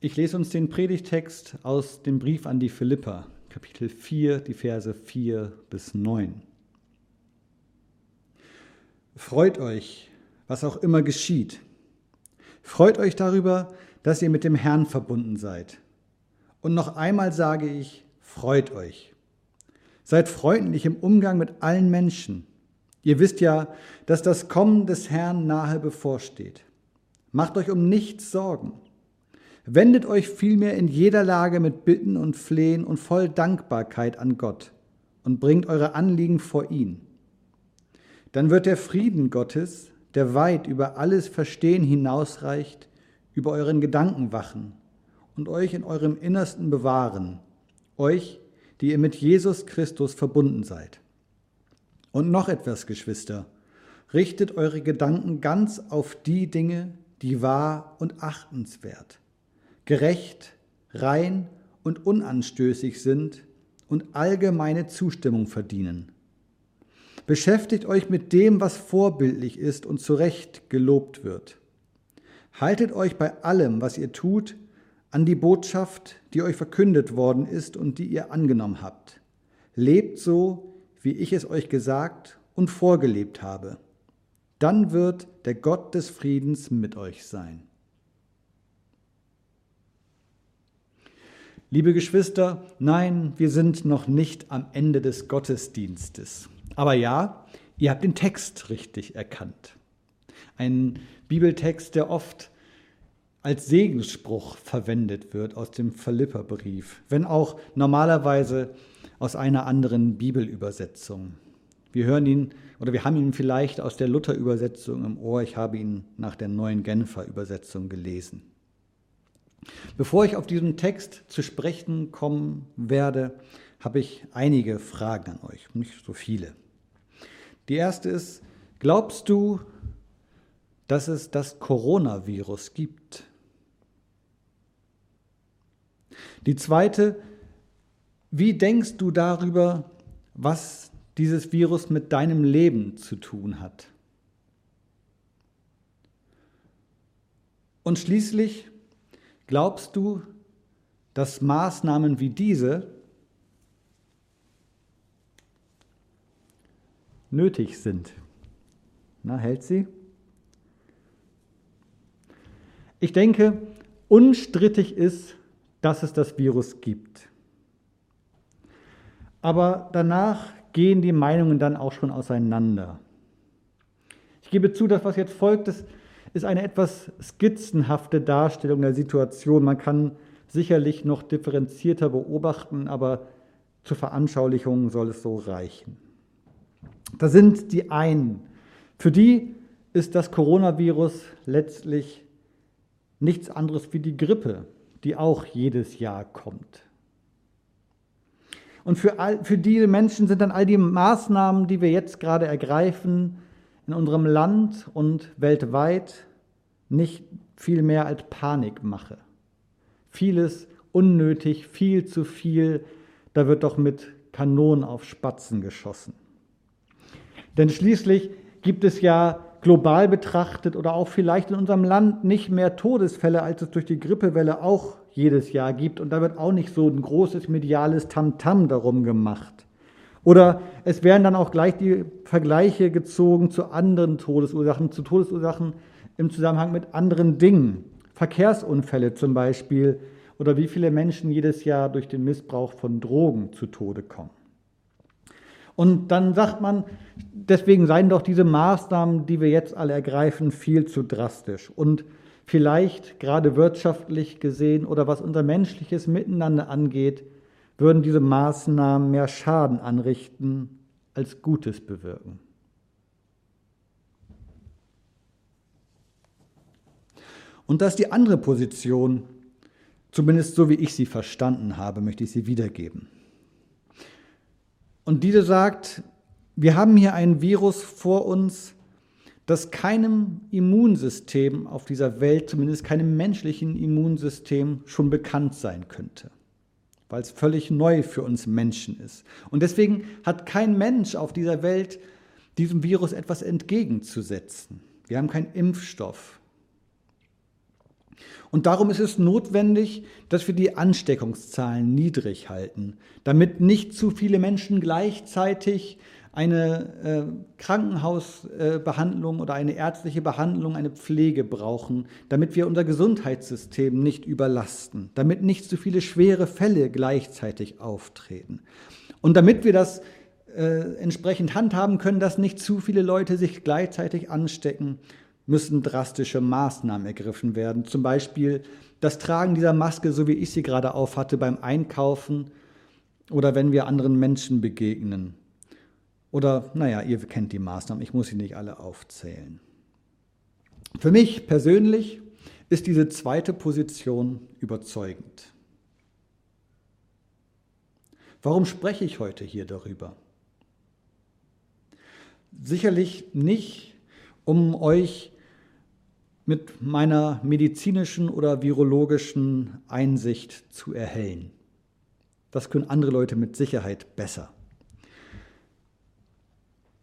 Ich lese uns den Predigtext aus dem Brief an die Philipper, Kapitel 4, die Verse 4 bis 9. Freut euch, was auch immer geschieht. Freut euch darüber, dass ihr mit dem Herrn verbunden seid. Und noch einmal sage ich, freut euch. Seid freundlich im Umgang mit allen Menschen. Ihr wisst ja, dass das Kommen des Herrn nahe bevorsteht. Macht euch um nichts Sorgen. Wendet euch vielmehr in jeder Lage mit Bitten und Flehen und voll Dankbarkeit an Gott und bringt eure Anliegen vor ihn. Dann wird der Frieden Gottes, der weit über alles Verstehen hinausreicht, über euren Gedanken wachen und euch in eurem Innersten bewahren, euch, die ihr mit Jesus Christus verbunden seid. Und noch etwas, Geschwister, richtet eure Gedanken ganz auf die Dinge, die wahr und achtenswert, gerecht, rein und unanstößig sind und allgemeine Zustimmung verdienen. Beschäftigt euch mit dem, was vorbildlich ist und zu Recht gelobt wird. Haltet euch bei allem, was ihr tut, an die Botschaft, die euch verkündet worden ist und die ihr angenommen habt. Lebt so, wie ich es euch gesagt und vorgelebt habe dann wird der Gott des Friedens mit euch sein. Liebe Geschwister, nein, wir sind noch nicht am Ende des Gottesdienstes. Aber ja, ihr habt den Text richtig erkannt. Ein Bibeltext, der oft als Segensspruch verwendet wird aus dem Philipperbrief, wenn auch normalerweise aus einer anderen Bibelübersetzung. Wir hören ihn oder wir haben ihn vielleicht aus der Luther-Übersetzung im Ohr. Ich habe ihn nach der neuen Genfer Übersetzung gelesen. Bevor ich auf diesen Text zu sprechen kommen werde, habe ich einige Fragen an euch, nicht so viele. Die erste ist, glaubst du, dass es das Coronavirus gibt? Die zweite, wie denkst du darüber, was dieses Virus mit deinem Leben zu tun hat. Und schließlich glaubst du, dass Maßnahmen wie diese nötig sind. Na, hält sie? Ich denke, unstrittig ist, dass es das Virus gibt. Aber danach gehen die Meinungen dann auch schon auseinander. Ich gebe zu, das, was jetzt folgt, das ist eine etwas skizzenhafte Darstellung der Situation. Man kann sicherlich noch differenzierter beobachten, aber zur Veranschaulichung soll es so reichen. Da sind die einen. Für die ist das Coronavirus letztlich nichts anderes wie die Grippe, die auch jedes Jahr kommt. Und für, all, für diese Menschen sind dann all die Maßnahmen, die wir jetzt gerade ergreifen, in unserem Land und weltweit nicht viel mehr als Panikmache. Vieles unnötig, viel zu viel, da wird doch mit Kanonen auf Spatzen geschossen. Denn schließlich gibt es ja global betrachtet oder auch vielleicht in unserem Land nicht mehr Todesfälle, als es durch die Grippewelle auch jedes Jahr gibt. Und da wird auch nicht so ein großes mediales Tamtam -Tam darum gemacht. Oder es werden dann auch gleich die Vergleiche gezogen zu anderen Todesursachen, zu Todesursachen im Zusammenhang mit anderen Dingen. Verkehrsunfälle zum Beispiel oder wie viele Menschen jedes Jahr durch den Missbrauch von Drogen zu Tode kommen. Und dann sagt man, deswegen seien doch diese Maßnahmen, die wir jetzt alle ergreifen, viel zu drastisch. Und vielleicht gerade wirtschaftlich gesehen oder was unser menschliches Miteinander angeht, würden diese Maßnahmen mehr Schaden anrichten als Gutes bewirken. Und das ist die andere Position, zumindest so wie ich sie verstanden habe, möchte ich sie wiedergeben. Und diese sagt, wir haben hier ein Virus vor uns, das keinem Immunsystem auf dieser Welt, zumindest keinem menschlichen Immunsystem, schon bekannt sein könnte, weil es völlig neu für uns Menschen ist. Und deswegen hat kein Mensch auf dieser Welt diesem Virus etwas entgegenzusetzen. Wir haben keinen Impfstoff. Und darum ist es notwendig, dass wir die Ansteckungszahlen niedrig halten, damit nicht zu viele Menschen gleichzeitig eine äh, Krankenhausbehandlung äh, oder eine ärztliche Behandlung, eine Pflege brauchen, damit wir unser Gesundheitssystem nicht überlasten, damit nicht zu viele schwere Fälle gleichzeitig auftreten. Und damit wir das äh, entsprechend handhaben können, dass nicht zu viele Leute sich gleichzeitig anstecken, müssen drastische Maßnahmen ergriffen werden. Zum Beispiel das Tragen dieser Maske, so wie ich sie gerade aufhatte, beim Einkaufen oder wenn wir anderen Menschen begegnen. Oder, naja, ihr kennt die Maßnahmen, ich muss sie nicht alle aufzählen. Für mich persönlich ist diese zweite Position überzeugend. Warum spreche ich heute hier darüber? Sicherlich nicht, um euch mit meiner medizinischen oder virologischen Einsicht zu erhellen. Das können andere Leute mit Sicherheit besser.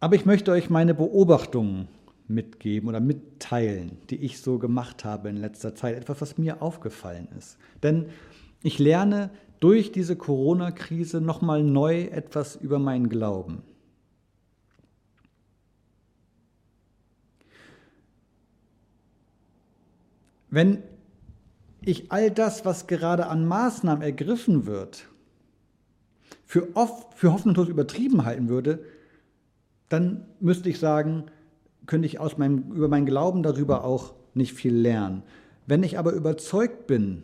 Aber ich möchte euch meine Beobachtungen mitgeben oder mitteilen, die ich so gemacht habe in letzter Zeit. Etwas, was mir aufgefallen ist. Denn ich lerne durch diese Corona-Krise nochmal neu etwas über meinen Glauben. Wenn ich all das, was gerade an Maßnahmen ergriffen wird, für, oft, für hoffnungslos übertrieben halten würde, dann müsste ich sagen, könnte ich aus meinem, über meinen Glauben darüber auch nicht viel lernen. Wenn ich aber überzeugt bin,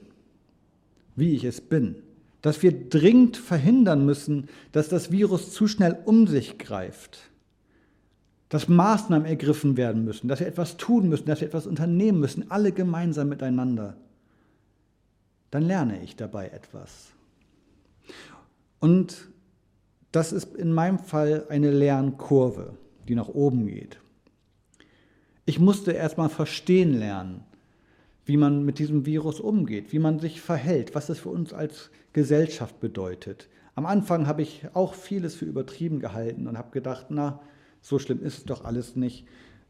wie ich es bin, dass wir dringend verhindern müssen, dass das Virus zu schnell um sich greift, dass Maßnahmen ergriffen werden müssen, dass wir etwas tun müssen, dass wir etwas unternehmen müssen, alle gemeinsam miteinander, dann lerne ich dabei etwas. Und das ist in meinem Fall eine Lernkurve, die nach oben geht. Ich musste erstmal verstehen lernen, wie man mit diesem Virus umgeht, wie man sich verhält, was es für uns als Gesellschaft bedeutet. Am Anfang habe ich auch vieles für übertrieben gehalten und habe gedacht, na, so schlimm ist es doch alles nicht.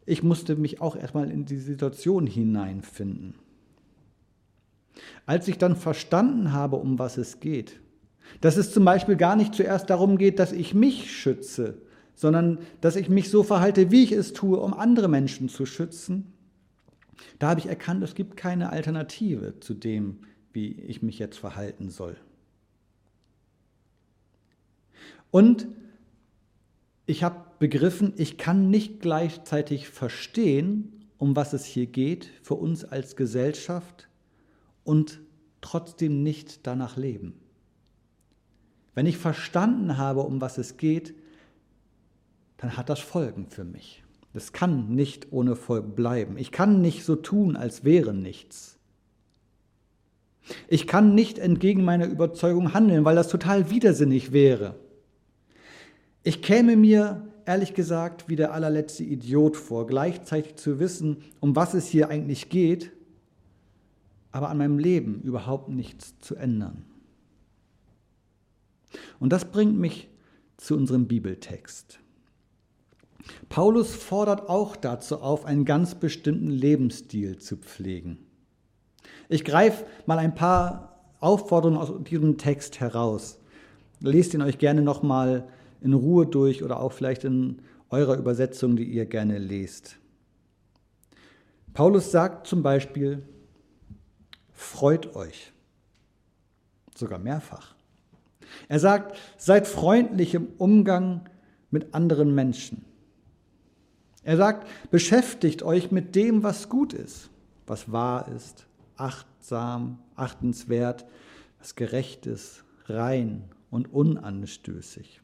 Ich musste mich auch erstmal in die Situation hineinfinden. Als ich dann verstanden habe, um was es geht, dass es zum Beispiel gar nicht zuerst darum geht, dass ich mich schütze, sondern dass ich mich so verhalte, wie ich es tue, um andere Menschen zu schützen, da habe ich erkannt, es gibt keine Alternative zu dem, wie ich mich jetzt verhalten soll. Und ich habe begriffen, ich kann nicht gleichzeitig verstehen, um was es hier geht für uns als Gesellschaft und trotzdem nicht danach leben. Wenn ich verstanden habe, um was es geht, dann hat das Folgen für mich. Das kann nicht ohne Folgen bleiben. Ich kann nicht so tun, als wäre nichts. Ich kann nicht entgegen meiner Überzeugung handeln, weil das total widersinnig wäre. Ich käme mir, ehrlich gesagt, wie der allerletzte Idiot vor, gleichzeitig zu wissen, um was es hier eigentlich geht, aber an meinem Leben überhaupt nichts zu ändern. Und das bringt mich zu unserem Bibeltext. Paulus fordert auch dazu auf, einen ganz bestimmten Lebensstil zu pflegen. Ich greife mal ein paar Aufforderungen aus diesem Text heraus. Lest ihn euch gerne nochmal in Ruhe durch oder auch vielleicht in eurer Übersetzung, die ihr gerne lest. Paulus sagt zum Beispiel, freut euch, sogar mehrfach. Er sagt, seid freundlich im Umgang mit anderen Menschen. Er sagt, beschäftigt euch mit dem, was gut ist, was wahr ist, achtsam, achtenswert, was gerecht ist, rein und unanstößig.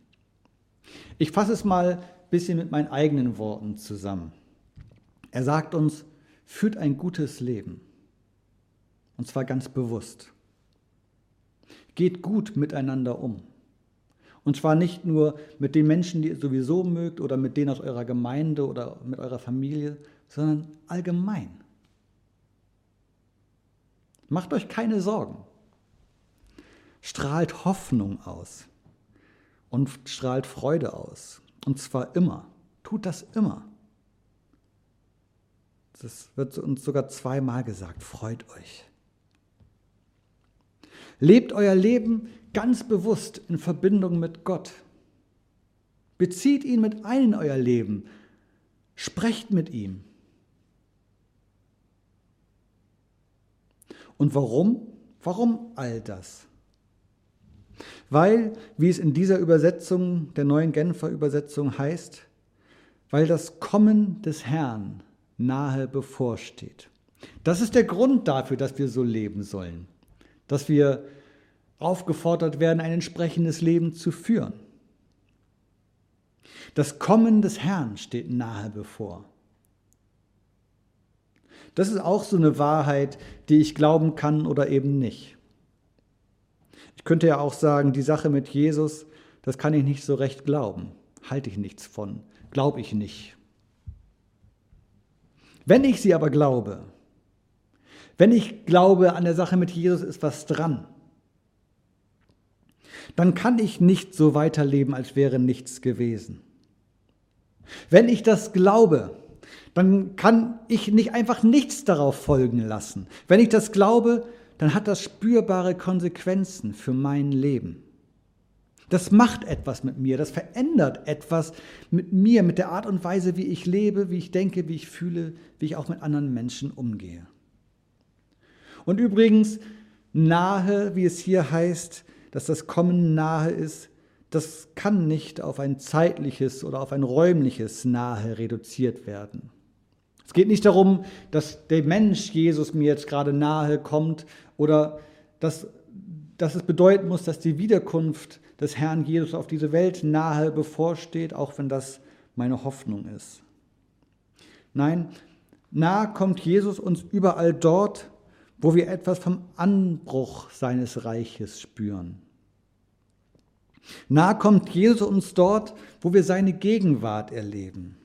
Ich fasse es mal ein bisschen mit meinen eigenen Worten zusammen. Er sagt uns, führt ein gutes Leben. Und zwar ganz bewusst. Geht gut miteinander um. Und zwar nicht nur mit den Menschen, die ihr sowieso mögt oder mit denen aus eurer Gemeinde oder mit eurer Familie, sondern allgemein. Macht euch keine Sorgen. Strahlt Hoffnung aus und strahlt Freude aus. Und zwar immer. Tut das immer. Das wird uns sogar zweimal gesagt. Freut euch. Lebt euer Leben ganz bewusst in Verbindung mit Gott. Bezieht ihn mit ein in euer Leben. Sprecht mit ihm. Und warum? Warum all das? Weil, wie es in dieser Übersetzung, der neuen Genfer Übersetzung heißt, weil das Kommen des Herrn nahe bevorsteht. Das ist der Grund dafür, dass wir so leben sollen, dass wir aufgefordert werden, ein entsprechendes Leben zu führen. Das Kommen des Herrn steht nahe bevor. Das ist auch so eine Wahrheit, die ich glauben kann oder eben nicht. Ich könnte ja auch sagen, die Sache mit Jesus, das kann ich nicht so recht glauben. Halte ich nichts von. Glaube ich nicht. Wenn ich sie aber glaube, wenn ich glaube, an der Sache mit Jesus ist was dran, dann kann ich nicht so weiterleben, als wäre nichts gewesen. Wenn ich das glaube, dann kann ich nicht einfach nichts darauf folgen lassen. Wenn ich das glaube, dann hat das spürbare Konsequenzen für mein Leben. Das macht etwas mit mir, das verändert etwas mit mir, mit der Art und Weise, wie ich lebe, wie ich denke, wie ich fühle, wie ich auch mit anderen Menschen umgehe. Und übrigens, nahe, wie es hier heißt, dass das Kommen nahe ist, das kann nicht auf ein zeitliches oder auf ein räumliches Nahe reduziert werden. Es geht nicht darum, dass der Mensch Jesus mir jetzt gerade nahe kommt oder dass, dass es bedeuten muss, dass die Wiederkunft des Herrn Jesus auf diese Welt nahe bevorsteht, auch wenn das meine Hoffnung ist. Nein, nahe kommt Jesus uns überall dort, wo wir etwas vom Anbruch seines Reiches spüren. Nahe kommt Jesus uns dort, wo wir seine Gegenwart erleben.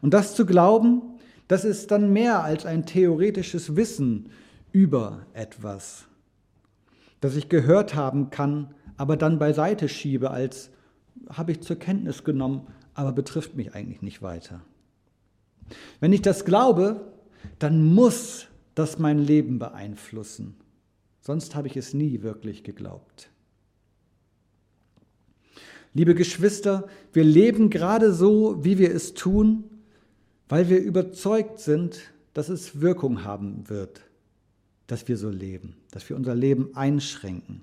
Und das zu glauben, das ist dann mehr als ein theoretisches Wissen über etwas, das ich gehört haben kann, aber dann beiseite schiebe, als habe ich zur Kenntnis genommen, aber betrifft mich eigentlich nicht weiter. Wenn ich das glaube, dann muss das mein Leben beeinflussen. Sonst habe ich es nie wirklich geglaubt. Liebe Geschwister, wir leben gerade so, wie wir es tun, weil wir überzeugt sind, dass es Wirkung haben wird, dass wir so leben, dass wir unser Leben einschränken.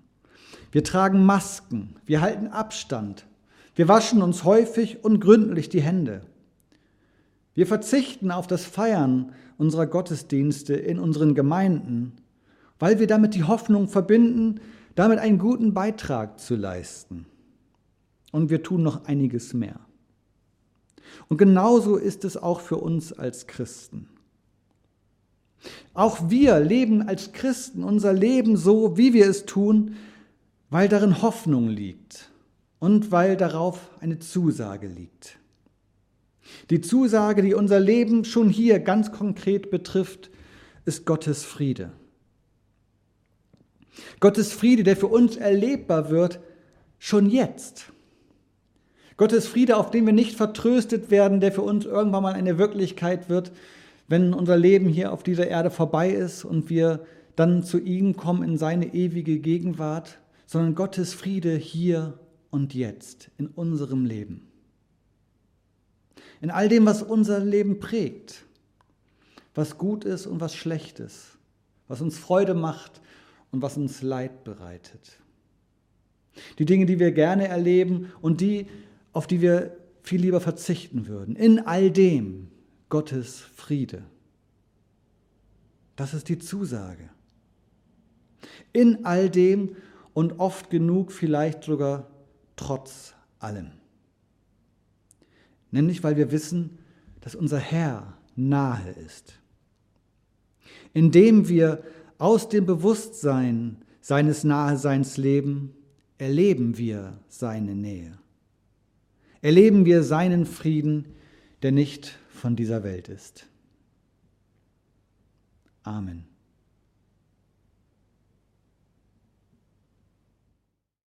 Wir tragen Masken, wir halten Abstand, wir waschen uns häufig und gründlich die Hände. Wir verzichten auf das Feiern unserer Gottesdienste in unseren Gemeinden, weil wir damit die Hoffnung verbinden, damit einen guten Beitrag zu leisten. Und wir tun noch einiges mehr. Und genauso ist es auch für uns als Christen. Auch wir leben als Christen unser Leben so, wie wir es tun, weil darin Hoffnung liegt und weil darauf eine Zusage liegt. Die Zusage, die unser Leben schon hier ganz konkret betrifft, ist Gottes Friede. Gottes Friede, der für uns erlebbar wird, schon jetzt. Gottes Friede, auf den wir nicht vertröstet werden, der für uns irgendwann mal eine Wirklichkeit wird, wenn unser Leben hier auf dieser Erde vorbei ist und wir dann zu ihm kommen in seine ewige Gegenwart, sondern Gottes Friede hier und jetzt in unserem Leben. In all dem, was unser Leben prägt, was gut ist und was schlecht ist, was uns Freude macht und was uns Leid bereitet. Die Dinge, die wir gerne erleben und die, auf die wir viel lieber verzichten würden. In all dem Gottes Friede. Das ist die Zusage. In all dem und oft genug vielleicht sogar trotz allem. Nämlich weil wir wissen, dass unser Herr nahe ist. Indem wir aus dem Bewusstsein seines Naheseins leben, erleben wir seine Nähe erleben wir seinen Frieden, der nicht von dieser Welt ist. Amen.